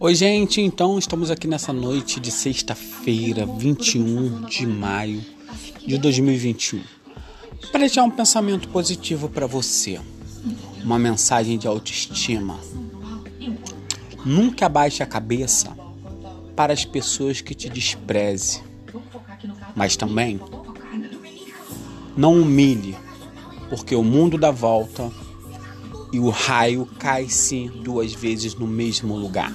Oi, gente, então estamos aqui nessa noite de sexta-feira, 21 de maio de 2021, para deixar um pensamento positivo para você, uma mensagem de autoestima. Nunca abaixe a cabeça para as pessoas que te despreze, mas também não humilhe, porque o mundo dá volta e o raio cai sim duas vezes no mesmo lugar.